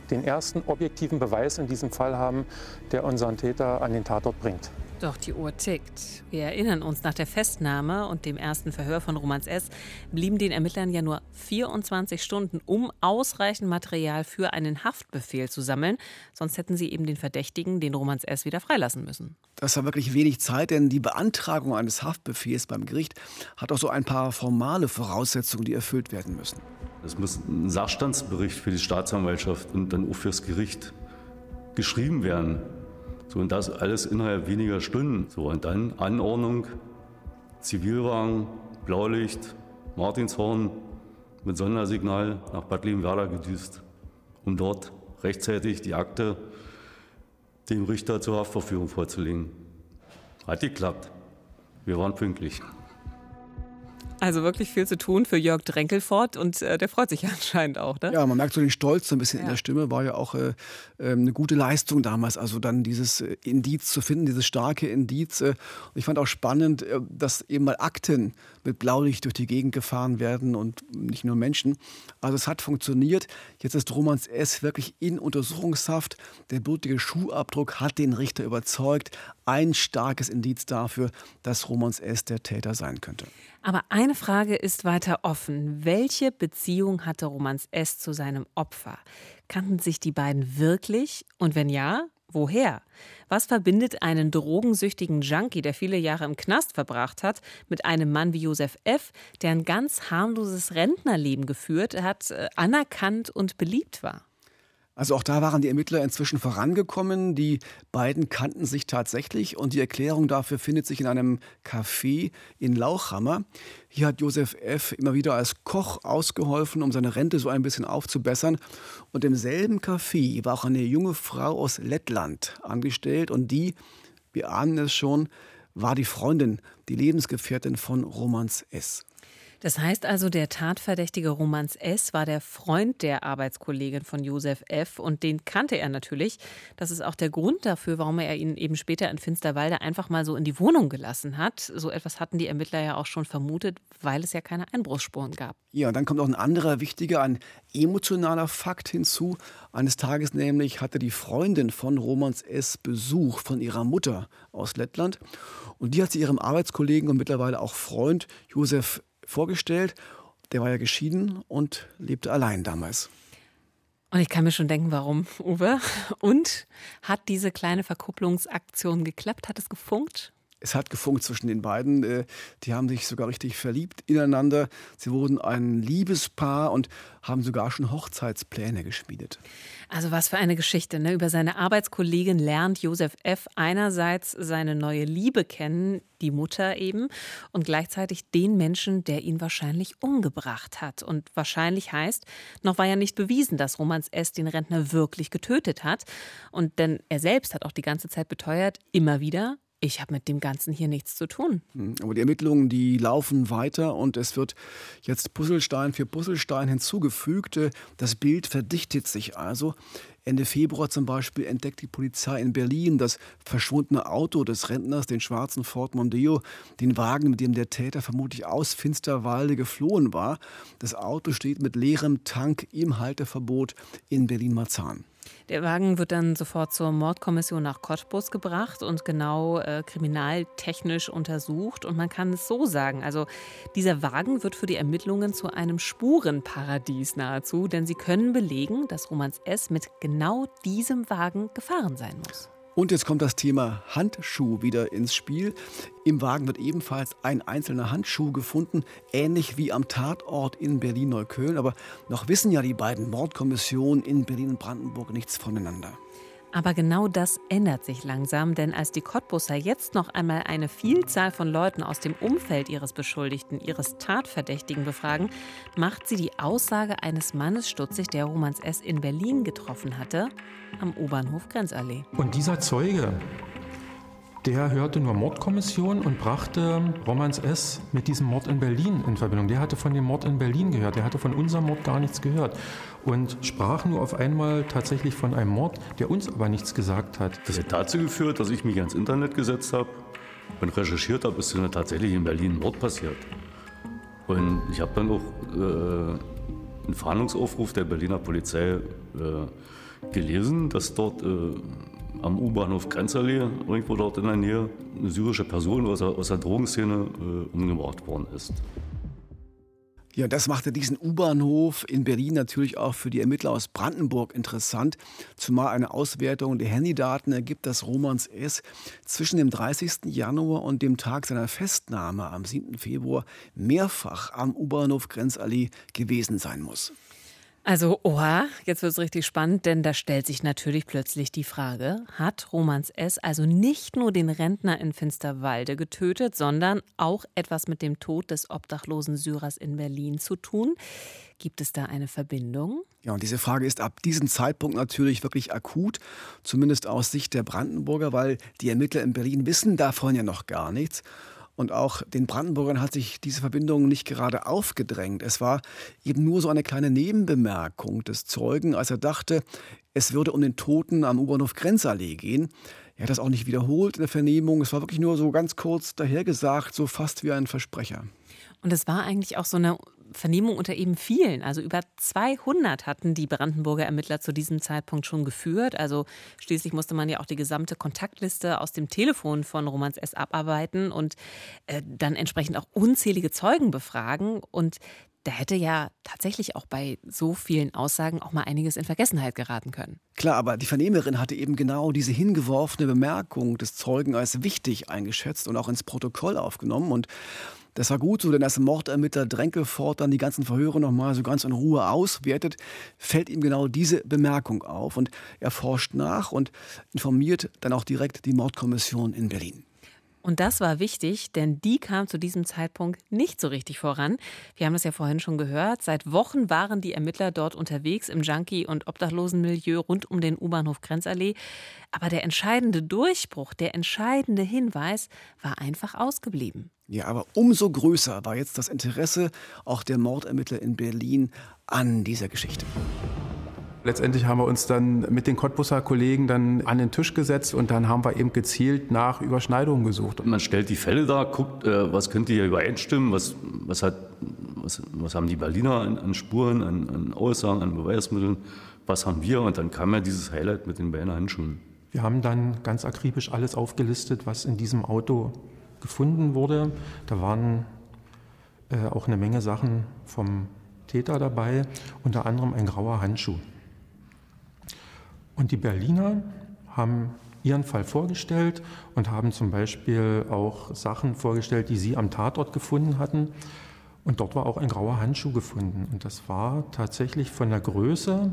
den ersten objektiven Beweis in diesem Fall haben, der unseren Täter an den Tatort bringt. Doch die Uhr tickt. Wir erinnern uns, nach der Festnahme und dem ersten Verhör von Romans S. blieben den Ermittlern ja nur 24 Stunden, um ausreichend Material für einen Haftbefehl zu sammeln. Sonst hätten sie eben den Verdächtigen, den Romans S., wieder freilassen müssen. Das war wirklich wenig Zeit, denn die Beantragung eines Haftbefehls beim Gericht hat auch so ein paar formale Voraussetzungen, die erfüllt werden müssen. Es muss ein Sachstandsbericht für die Staatsanwaltschaft und dann auch fürs Gericht geschrieben werden. So, und das alles innerhalb weniger Stunden. So, und dann Anordnung, Zivilwagen, Blaulicht, Martinshorn mit Sondersignal nach Bad Liebenwerda gedüst, um dort rechtzeitig die Akte dem Richter zur Haftverfügung vorzulegen. Hat geklappt. Wir waren pünktlich. Also wirklich viel zu tun für Jörg Drenkelfort und äh, der freut sich ja [LAUGHS] anscheinend auch, ne? Ja, man merkt so den Stolz so ein bisschen ja. in der Stimme, war ja auch äh, ähm, eine gute Leistung damals, also dann dieses äh, Indiz zu finden, dieses starke Indiz. Äh, und ich fand auch spannend, äh, dass eben mal Akten mit Blaulicht durch die Gegend gefahren werden und nicht nur Menschen. Also es hat funktioniert. Jetzt ist Romans S. wirklich in Untersuchungshaft. Der blutige Schuhabdruck hat den Richter überzeugt. Ein starkes Indiz dafür, dass Romans S. der Täter sein könnte. Aber eine Frage ist weiter offen. Welche Beziehung hatte Romans S. zu seinem Opfer? Kannten sich die beiden wirklich? Und wenn ja, woher? Was verbindet einen drogensüchtigen Junkie, der viele Jahre im Knast verbracht hat, mit einem Mann wie Josef F., der ein ganz harmloses Rentnerleben geführt hat, äh, anerkannt und beliebt war? Also auch da waren die Ermittler inzwischen vorangekommen. Die beiden kannten sich tatsächlich und die Erklärung dafür findet sich in einem Café in Lauchhammer. Hier hat Josef F. immer wieder als Koch ausgeholfen, um seine Rente so ein bisschen aufzubessern. Und im selben Café war auch eine junge Frau aus Lettland angestellt und die, wir ahnen es schon, war die Freundin, die Lebensgefährtin von Romans S. Das heißt also, der Tatverdächtige Romans S. war der Freund der Arbeitskollegin von Josef F. und den kannte er natürlich. Das ist auch der Grund dafür, warum er ihn eben später in Finsterwalde einfach mal so in die Wohnung gelassen hat. So etwas hatten die Ermittler ja auch schon vermutet, weil es ja keine Einbruchsspuren gab. Ja, und dann kommt auch ein anderer wichtiger, ein emotionaler Fakt hinzu. Eines Tages nämlich hatte die Freundin von Romans S. Besuch von ihrer Mutter aus Lettland. Und die hat sie ihrem Arbeitskollegen und mittlerweile auch Freund Josef vorgestellt. Der war ja geschieden und lebte allein damals. Und ich kann mir schon denken, warum, Uwe. Und hat diese kleine Verkupplungsaktion geklappt? Hat es gefunkt? Es hat gefunkt zwischen den beiden. Äh, die haben sich sogar richtig verliebt ineinander. Sie wurden ein Liebespaar und haben sogar schon Hochzeitspläne geschmiedet. Also was für eine Geschichte. Ne? Über seine Arbeitskollegin lernt Josef F. einerseits seine neue Liebe kennen, die Mutter eben, und gleichzeitig den Menschen, der ihn wahrscheinlich umgebracht hat. Und wahrscheinlich heißt, noch war ja nicht bewiesen, dass Romans S. den Rentner wirklich getötet hat. Und denn er selbst hat auch die ganze Zeit beteuert, immer wieder, ich habe mit dem Ganzen hier nichts zu tun. Hm, aber die Ermittlungen, die laufen weiter und es wird jetzt Puzzlestein für Puzzlestein hinzugefügt. Das Bild verdichtet sich also. Ende Februar zum Beispiel entdeckt die Polizei in Berlin das verschwundene Auto des Rentners, den schwarzen Ford Mondeo, den Wagen, mit dem der Täter vermutlich aus Finsterwalde geflohen war. Das Auto steht mit leerem Tank im Halteverbot in Berlin-Marzahn. Der Wagen wird dann sofort zur Mordkommission nach Cottbus gebracht und genau äh, kriminaltechnisch untersucht. Und man kann es so sagen, also dieser Wagen wird für die Ermittlungen zu einem Spurenparadies nahezu, denn sie können belegen, dass Romans S. mit genau diesem Wagen gefahren sein muss. Und jetzt kommt das Thema Handschuh wieder ins Spiel. Im Wagen wird ebenfalls ein einzelner Handschuh gefunden, ähnlich wie am Tatort in Berlin-Neukölln. Aber noch wissen ja die beiden Mordkommissionen in Berlin und Brandenburg nichts voneinander. Aber genau das ändert sich langsam, denn als die Cottbusser jetzt noch einmal eine Vielzahl von Leuten aus dem Umfeld ihres Beschuldigten, ihres Tatverdächtigen befragen, macht sie die Aussage eines Mannes stutzig, der Romans S. in Berlin getroffen hatte, am U-Bahnhof Grenzallee. Und dieser Zeuge, der hörte nur Mordkommission und brachte Romans S. mit diesem Mord in Berlin in Verbindung. Der hatte von dem Mord in Berlin gehört, der hatte von unserem Mord gar nichts gehört und sprach nur auf einmal tatsächlich von einem Mord, der uns aber nichts gesagt hat. Das hat dazu geführt, dass ich mich ans Internet gesetzt habe und recherchiert habe, ist denn tatsächlich in Berlin ein Mord passiert. Und ich habe dann auch äh, einen Fahndungsaufruf der Berliner Polizei äh, gelesen, dass dort äh, am U-Bahnhof Grenzallee, irgendwo dort in der Nähe, eine syrische Person aus der, aus der Drogenszene äh, umgebracht worden ist. Ja, das machte diesen U-Bahnhof in Berlin natürlich auch für die Ermittler aus Brandenburg interessant, zumal eine Auswertung der Handydaten ergibt, dass Romans S. zwischen dem 30. Januar und dem Tag seiner Festnahme am 7. Februar mehrfach am U-Bahnhof Grenzallee gewesen sein muss. Also, oha, jetzt wird es richtig spannend, denn da stellt sich natürlich plötzlich die Frage, hat Romans S. also nicht nur den Rentner in Finsterwalde getötet, sondern auch etwas mit dem Tod des obdachlosen Syrers in Berlin zu tun? Gibt es da eine Verbindung? Ja, und diese Frage ist ab diesem Zeitpunkt natürlich wirklich akut, zumindest aus Sicht der Brandenburger, weil die Ermittler in Berlin wissen davon ja noch gar nichts. Und auch den Brandenburgern hat sich diese Verbindung nicht gerade aufgedrängt. Es war eben nur so eine kleine Nebenbemerkung des Zeugen, als er dachte, es würde um den Toten am U-Bahnhof Grenzallee gehen. Er hat das auch nicht wiederholt in der Vernehmung. Es war wirklich nur so ganz kurz dahergesagt, so fast wie ein Versprecher. Und es war eigentlich auch so eine Vernehmung unter eben vielen. Also über 200 hatten die Brandenburger Ermittler zu diesem Zeitpunkt schon geführt. Also schließlich musste man ja auch die gesamte Kontaktliste aus dem Telefon von Romans S. abarbeiten und äh, dann entsprechend auch unzählige Zeugen befragen. Und da hätte ja tatsächlich auch bei so vielen Aussagen auch mal einiges in Vergessenheit geraten können. Klar, aber die Vernehmerin hatte eben genau diese hingeworfene Bemerkung des Zeugen als wichtig eingeschätzt und auch ins Protokoll aufgenommen. Und das war gut so, denn als Mordermittler Drenkelfort dann die ganzen Verhöre nochmal so ganz in Ruhe auswertet, fällt ihm genau diese Bemerkung auf. Und er forscht nach und informiert dann auch direkt die Mordkommission in Berlin. Und das war wichtig, denn die kam zu diesem Zeitpunkt nicht so richtig voran. Wir haben das ja vorhin schon gehört. Seit Wochen waren die Ermittler dort unterwegs im Junkie- und Obdachlosenmilieu rund um den U-Bahnhof Grenzallee. Aber der entscheidende Durchbruch, der entscheidende Hinweis war einfach ausgeblieben. Ja, aber umso größer war jetzt das Interesse auch der Mordermittler in Berlin an dieser Geschichte. Letztendlich haben wir uns dann mit den Cottbusser Kollegen dann an den Tisch gesetzt und dann haben wir eben gezielt nach Überschneidungen gesucht. Man stellt die Fälle da, guckt, äh, was könnte hier übereinstimmen, was, was, hat, was, was haben die Berliner an, an Spuren, an, an, Aussagen, an Beweismitteln, was haben wir und dann kam ja dieses Highlight mit den Berliner Handschuhen. Wir haben dann ganz akribisch alles aufgelistet, was in diesem Auto gefunden wurde. Da waren äh, auch eine Menge Sachen vom Täter dabei, unter anderem ein grauer Handschuh. Und die Berliner haben ihren Fall vorgestellt und haben zum Beispiel auch Sachen vorgestellt, die sie am Tatort gefunden hatten. Und dort war auch ein grauer Handschuh gefunden. Und das war tatsächlich von der Größe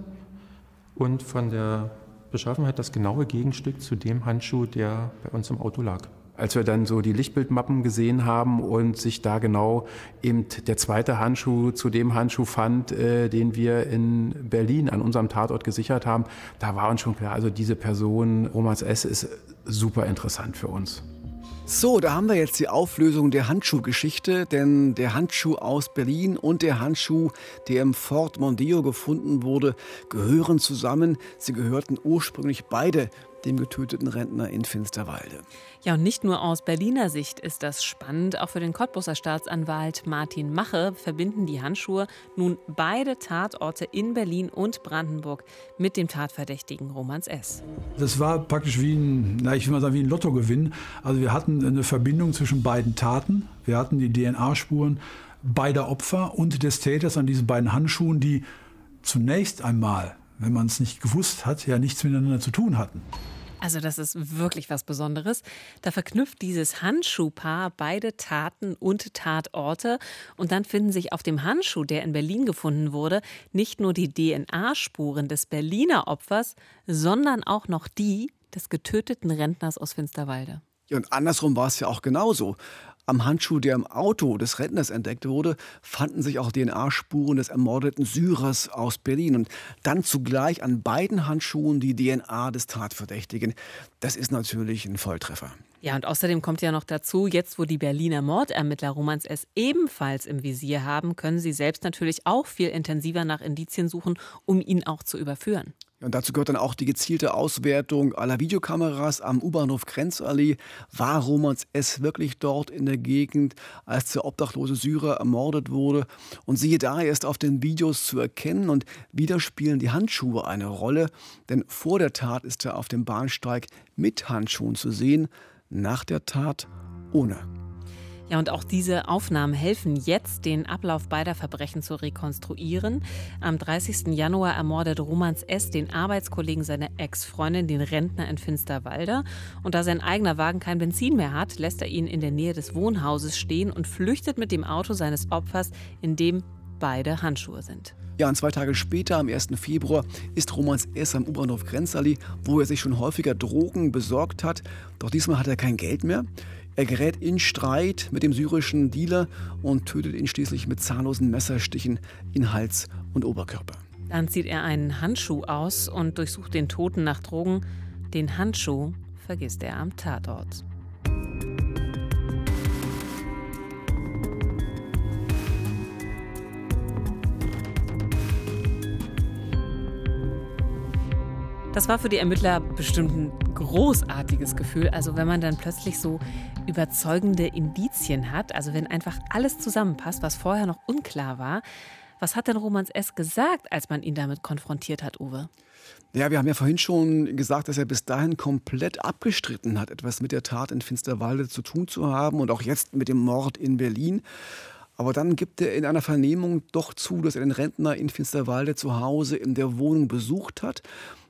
und von der Beschaffenheit das genaue Gegenstück zu dem Handschuh, der bei uns im Auto lag als wir dann so die Lichtbildmappen gesehen haben und sich da genau eben der zweite Handschuh zu dem Handschuh fand, äh, den wir in Berlin an unserem Tatort gesichert haben, da war uns schon klar, also diese Person, Romas S., ist super interessant für uns. So, da haben wir jetzt die Auflösung der Handschuhgeschichte, denn der Handschuh aus Berlin und der Handschuh, der im Fort Mondeo gefunden wurde, gehören zusammen. Sie gehörten ursprünglich beide dem getöteten Rentner in Finsterwalde. Ja, und nicht nur aus Berliner Sicht ist das spannend. Auch für den Cottbuser Staatsanwalt Martin Mache verbinden die Handschuhe nun beide Tatorte in Berlin und Brandenburg mit dem Tatverdächtigen Romans S. Das war praktisch wie ein, na, ich will mal sagen, wie ein Lottogewinn. Also wir hatten eine Verbindung zwischen beiden Taten. Wir hatten die DNA-Spuren beider Opfer und des Täters an diesen beiden Handschuhen, die zunächst einmal, wenn man es nicht gewusst hat, ja nichts miteinander zu tun hatten. Also das ist wirklich was Besonderes. Da verknüpft dieses Handschuhpaar beide Taten und Tatorte und dann finden sich auf dem Handschuh, der in Berlin gefunden wurde, nicht nur die DNA-Spuren des Berliner Opfers, sondern auch noch die des getöteten Rentners aus Finsterwalde. Ja, und andersrum war es ja auch genauso. Am Handschuh, der im Auto des Rentners entdeckt wurde, fanden sich auch DNA-Spuren des ermordeten Syrers aus Berlin. Und dann zugleich an beiden Handschuhen die DNA des Tatverdächtigen. Das ist natürlich ein Volltreffer. Ja, und außerdem kommt ja noch dazu, jetzt wo die Berliner Mordermittler Romans S. ebenfalls im Visier haben, können sie selbst natürlich auch viel intensiver nach Indizien suchen, um ihn auch zu überführen. Und dazu gehört dann auch die gezielte Auswertung aller Videokameras am U-Bahnhof Grenzallee. War Romans S. wirklich dort in der Gegend, als der obdachlose Syrer ermordet wurde? Und siehe da, er ist auf den Videos zu erkennen und wieder spielen die Handschuhe eine Rolle, denn vor der Tat ist er auf dem Bahnsteig mit Handschuhen zu sehen, nach der Tat ohne. Ja, und auch diese Aufnahmen helfen jetzt, den Ablauf beider Verbrechen zu rekonstruieren. Am 30. Januar ermordet Romans S. den Arbeitskollegen seiner Ex-Freundin, den Rentner in Finsterwalde. Und da sein eigener Wagen kein Benzin mehr hat, lässt er ihn in der Nähe des Wohnhauses stehen und flüchtet mit dem Auto seines Opfers, in dem beide Handschuhe sind. Ja, und zwei Tage später, am 1. Februar, ist Romans S. am U-Bahnhof Grenzallee, wo er sich schon häufiger Drogen besorgt hat. Doch diesmal hat er kein Geld mehr. Er gerät in Streit mit dem syrischen Dealer und tötet ihn schließlich mit zahllosen Messerstichen in Hals und Oberkörper. Dann zieht er einen Handschuh aus und durchsucht den Toten nach Drogen. Den Handschuh vergisst er am Tatort. Das war für die Ermittler bestimmt ein großartiges Gefühl. Also wenn man dann plötzlich so überzeugende Indizien hat, also wenn einfach alles zusammenpasst, was vorher noch unklar war. Was hat denn Romans S. gesagt, als man ihn damit konfrontiert hat, Uwe? Ja, wir haben ja vorhin schon gesagt, dass er bis dahin komplett abgestritten hat, etwas mit der Tat in Finsterwalde zu tun zu haben und auch jetzt mit dem Mord in Berlin. Aber dann gibt er in einer Vernehmung doch zu, dass er den Rentner in Finsterwalde zu Hause in der Wohnung besucht hat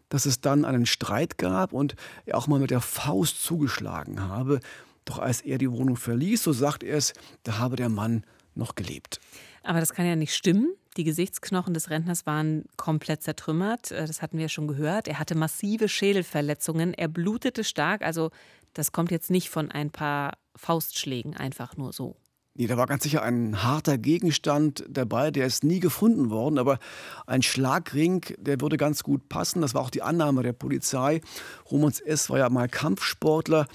dass es dann einen Streit gab und er auch mal mit der Faust zugeschlagen habe. Doch als er die Wohnung verließ, so sagt er es, da habe der Mann noch gelebt. Aber das kann ja nicht stimmen. Die Gesichtsknochen des Rentners waren komplett zertrümmert. Äh, das hatten wir schon gehört. Er hatte massive Schädelverletzungen. Er blutete stark. Also das kommt jetzt nicht von ein paar Faustschlägen einfach nur so. Nee, da war ganz sicher ein harter Gegenstand dabei, der ist nie gefunden worden, aber ein Schlagring, der würde ganz gut passen. Das war auch die Annahme der Polizei. Romans S. war ja mal Kampfsportler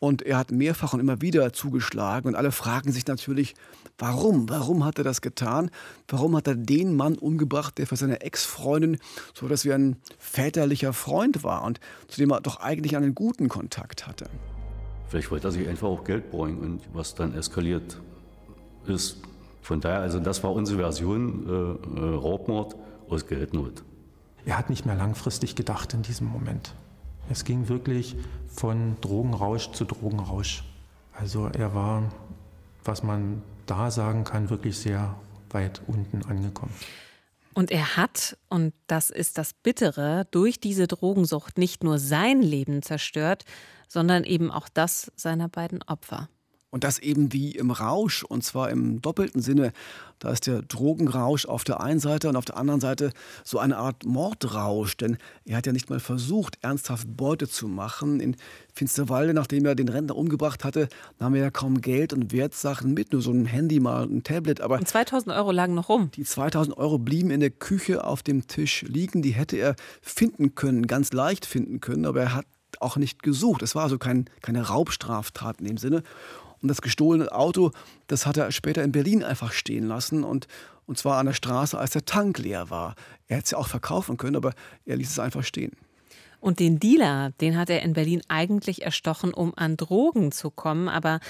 und er hat mehrfach und immer wieder zugeschlagen. Und alle fragen sich natürlich, warum? Warum hat er das getan? Warum hat er den Mann umgebracht, der für seine Ex-Freundin so etwas wie ein väterlicher Freund war und zu dem er doch eigentlich einen guten Kontakt hatte? Vielleicht wollte er sich einfach auch Geld bräuchten und was dann eskaliert ist. Von daher, also das war unsere Version, äh, äh, Raubmord aus Geldnot. Er hat nicht mehr langfristig gedacht in diesem Moment. Es ging wirklich von Drogenrausch zu Drogenrausch. Also er war, was man da sagen kann, wirklich sehr weit unten angekommen. Und er hat, und das ist das Bittere, durch diese Drogensucht nicht nur sein Leben zerstört, sondern eben auch das seiner beiden Opfer. Und das eben wie im Rausch, und zwar im doppelten Sinne. Da ist der Drogenrausch auf der einen Seite und auf der anderen Seite so eine Art Mordrausch. Denn er hat ja nicht mal versucht, ernsthaft Beute zu machen. In Finsterwalde, nachdem er den Rentner umgebracht hatte, nahm er ja kaum Geld und Wertsachen mit, nur so ein Handy mal, ein Tablet. Aber und 2000 Euro lagen noch rum. Die 2000 Euro blieben in der Küche auf dem Tisch liegen. Die hätte er finden können, ganz leicht finden können. Aber er hat auch nicht gesucht. Es war also kein, keine Raubstraftat in dem Sinne. Und das gestohlene Auto, das hat er später in Berlin einfach stehen lassen und, und zwar an der Straße, als der Tank leer war. Er hätte es ja auch verkaufen können, aber er ließ es einfach stehen. Und den Dealer, den hat er in Berlin eigentlich erstochen, um an Drogen zu kommen. Aber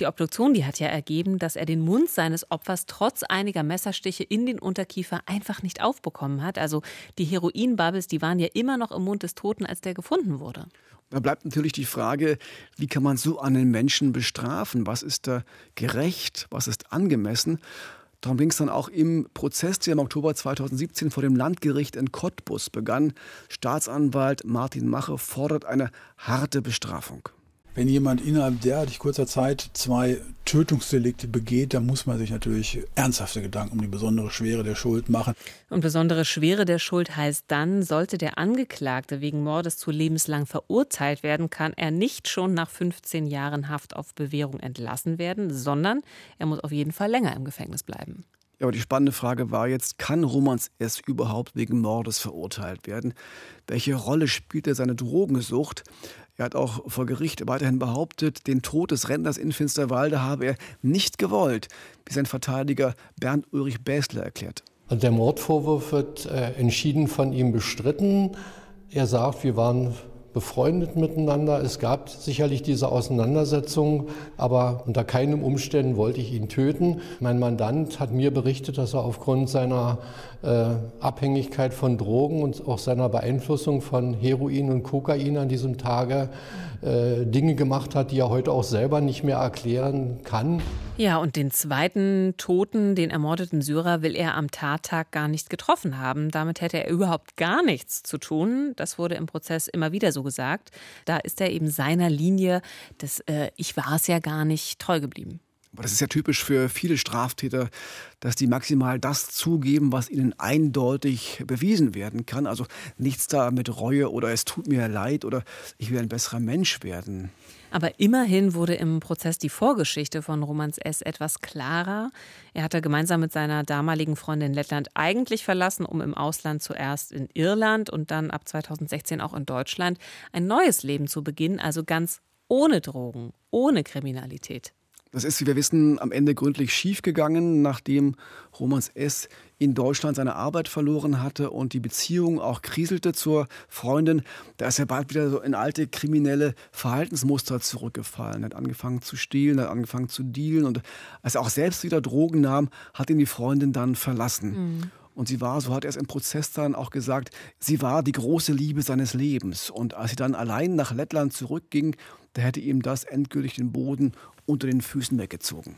die Obduktion, die hat ja ergeben, dass er den Mund seines Opfers trotz einiger Messerstiche in den Unterkiefer einfach nicht aufbekommen hat. Also die Heroinbubbles, die waren ja immer noch im Mund des Toten, als der gefunden wurde. Da bleibt natürlich die Frage, wie kann man so einen Menschen bestrafen? Was ist da gerecht? Was ist angemessen? Darum ging es dann auch im Prozess, der im Oktober 2017 vor dem Landgericht in Cottbus begann. Staatsanwalt Martin Mache fordert eine harte Bestrafung. Wenn jemand innerhalb derartig kurzer Zeit zwei Tötungsdelikte begeht, dann muss man sich natürlich ernsthafte Gedanken um die besondere Schwere der Schuld machen. Und besondere Schwere der Schuld heißt dann, sollte der Angeklagte wegen Mordes zu lebenslang verurteilt werden, kann er nicht schon nach 15 Jahren Haft auf Bewährung entlassen werden, sondern er muss auf jeden Fall länger im Gefängnis bleiben. Ja, aber die spannende Frage war jetzt, kann Romans S. überhaupt wegen Mordes verurteilt werden? Welche Rolle spielt er seine Drogensucht? Er hat auch vor Gericht weiterhin behauptet, den Tod des Rentners in Finsterwalde habe er nicht gewollt, wie sein Verteidiger Bernd Ulrich Bäsler erklärt. Also der Mordvorwurf wird äh, entschieden von ihm bestritten. Er sagt, wir waren befreundet miteinander. Es gab sicherlich diese Auseinandersetzung, aber unter keinen Umständen wollte ich ihn töten. Mein Mandant hat mir berichtet, dass er aufgrund seiner äh, Abhängigkeit von Drogen und auch seiner Beeinflussung von Heroin und Kokain an diesem Tage äh, Dinge gemacht hat, die er heute auch selber nicht mehr erklären kann. Ja, und den zweiten Toten, den ermordeten Syrer, will er am Tattag gar nicht getroffen haben. Damit hätte er überhaupt gar nichts zu tun. Das wurde im Prozess immer wieder so gesagt. Da ist er eben seiner Linie des äh, Ich war es ja gar nicht treu geblieben. Aber das ist ja typisch für viele Straftäter, dass die maximal das zugeben, was ihnen eindeutig bewiesen werden kann. Also nichts da mit Reue oder es tut mir leid oder ich will ein besserer Mensch werden. Aber immerhin wurde im Prozess die Vorgeschichte von Romans S. etwas klarer. Er hatte gemeinsam mit seiner damaligen Freundin Lettland eigentlich verlassen, um im Ausland zuerst in Irland und dann ab 2016 auch in Deutschland ein neues Leben zu beginnen, also ganz ohne Drogen, ohne Kriminalität. Das ist, wie wir wissen, am Ende gründlich schiefgegangen, nachdem Romans S. in Deutschland seine Arbeit verloren hatte und die Beziehung auch kriselte zur Freundin. Da ist er bald wieder so in alte kriminelle Verhaltensmuster zurückgefallen. Er hat angefangen zu stehlen, hat angefangen zu dealen und als er auch selbst wieder Drogen nahm, hat ihn die Freundin dann verlassen. Mhm. Und sie war, so hat er es im Prozess dann auch gesagt, sie war die große Liebe seines Lebens. Und als sie dann allein nach Lettland zurückging, da hätte ihm das endgültig den Boden unter den Füßen weggezogen.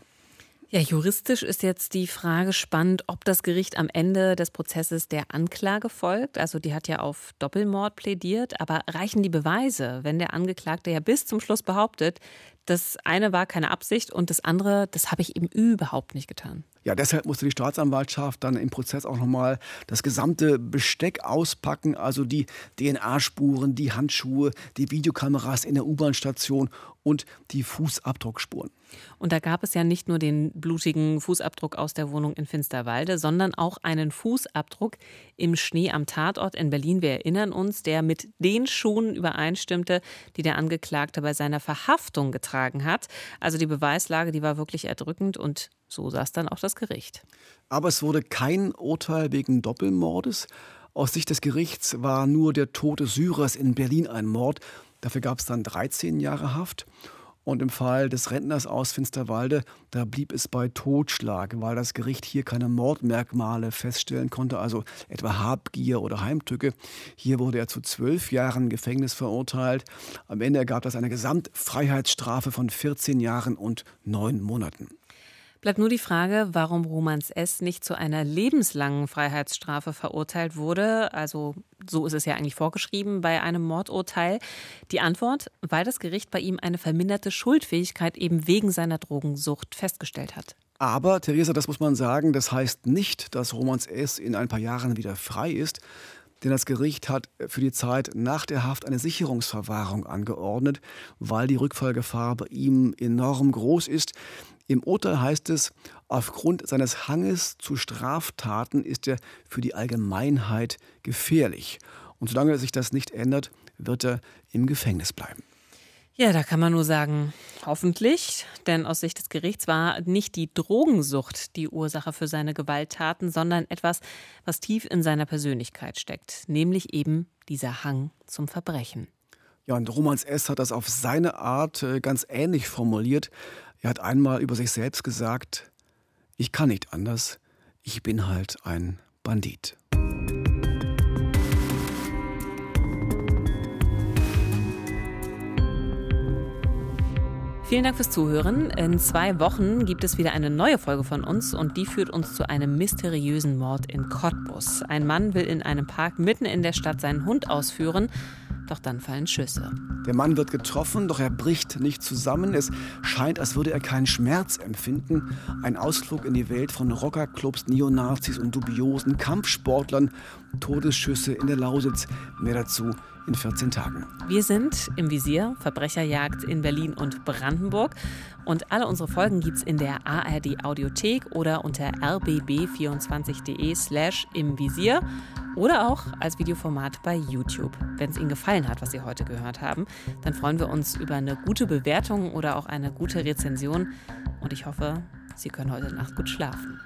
Ja, juristisch ist jetzt die Frage spannend, ob das Gericht am Ende des Prozesses der Anklage folgt. Also die hat ja auf Doppelmord plädiert, aber reichen die Beweise, wenn der Angeklagte ja bis zum Schluss behauptet, das eine war keine Absicht und das andere, das habe ich eben überhaupt nicht getan? Ja, deshalb musste die Staatsanwaltschaft dann im Prozess auch nochmal das gesamte Besteck auspacken, also die DNA-Spuren, die Handschuhe, die Videokameras in der U-Bahn-Station und die Fußabdruckspuren. Und da gab es ja nicht nur den blutigen Fußabdruck aus der Wohnung in Finsterwalde, sondern auch einen Fußabdruck im Schnee am Tatort in Berlin. Wir erinnern uns, der mit den Schuhen übereinstimmte, die der Angeklagte bei seiner Verhaftung getragen hat. Also die Beweislage, die war wirklich erdrückend und so saß dann auch das Gericht. Aber es wurde kein Urteil wegen Doppelmordes. Aus Sicht des Gerichts war nur der Tod des Syrers in Berlin ein Mord. Dafür gab es dann 13 Jahre Haft. Und im Fall des Rentners aus Finsterwalde, da blieb es bei Totschlag, weil das Gericht hier keine Mordmerkmale feststellen konnte, also etwa Habgier oder Heimtücke. Hier wurde er zu zwölf Jahren Gefängnis verurteilt. Am Ende ergab das eine Gesamtfreiheitsstrafe von 14 Jahren und neun Monaten. Bleibt nur die Frage, warum Romans S. nicht zu einer lebenslangen Freiheitsstrafe verurteilt wurde. Also so ist es ja eigentlich vorgeschrieben bei einem Mordurteil. Die Antwort, weil das Gericht bei ihm eine verminderte Schuldfähigkeit eben wegen seiner Drogensucht festgestellt hat. Aber, Theresa, das muss man sagen, das heißt nicht, dass Romans S. in ein paar Jahren wieder frei ist. Denn das Gericht hat für die Zeit nach der Haft eine Sicherungsverwahrung angeordnet, weil die Rückfallgefahr bei ihm enorm groß ist. Im Urteil heißt es, aufgrund seines Hanges zu Straftaten ist er für die Allgemeinheit gefährlich. Und solange sich das nicht ändert, wird er im Gefängnis bleiben. Ja, da kann man nur sagen, hoffentlich, denn aus Sicht des Gerichts war nicht die Drogensucht die Ursache für seine Gewalttaten, sondern etwas, was tief in seiner Persönlichkeit steckt, nämlich eben dieser Hang zum Verbrechen. Ja, und Romans S. hat das auf seine Art äh, ganz ähnlich formuliert. Er hat einmal über sich selbst gesagt, ich kann nicht anders, ich bin halt ein Bandit. Vielen Dank fürs Zuhören. In zwei Wochen gibt es wieder eine neue Folge von uns und die führt uns zu einem mysteriösen Mord in Cottbus. Ein Mann will in einem Park mitten in der Stadt seinen Hund ausführen. Doch dann fallen Schüsse. Der Mann wird getroffen, doch er bricht nicht zusammen. Es scheint, als würde er keinen Schmerz empfinden. Ein Ausflug in die Welt von Rockerclubs, Neonazis und dubiosen Kampfsportlern. Todesschüsse in der Lausitz. Mehr dazu in 14 Tagen. Wir sind im Visier, Verbrecherjagd in Berlin und Brandenburg. Und alle unsere Folgen gibt es in der ARD Audiothek oder unter rbb24.de slash im Visier oder auch als Videoformat bei YouTube. Wenn es Ihnen gefallen hat, was Sie heute gehört haben, dann freuen wir uns über eine gute Bewertung oder auch eine gute Rezension. Und ich hoffe, Sie können heute Nacht gut schlafen.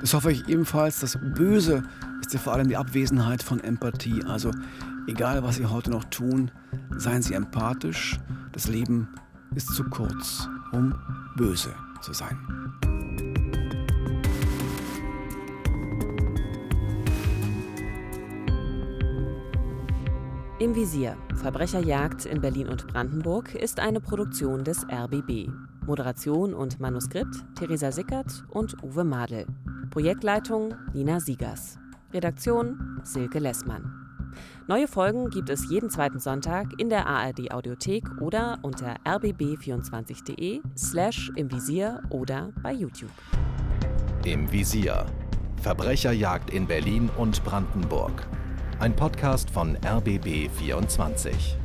Das hoffe ich ebenfalls. Das Böse ist ja vor allem die Abwesenheit von Empathie. Also egal, was Sie heute noch tun, seien Sie empathisch. Das Leben ist zu kurz, um böse zu sein. Im Visier Verbrecherjagd in Berlin und Brandenburg ist eine Produktion des RBB. Moderation und Manuskript Theresa Sickert und Uwe Madel. Projektleitung Nina Siegers. Redaktion Silke Lessmann. Neue Folgen gibt es jeden zweiten Sonntag in der ARD Audiothek oder unter rbb24.de slash im Visier oder bei YouTube. Im Visier. Verbrecherjagd in Berlin und Brandenburg. Ein Podcast von RBB 24.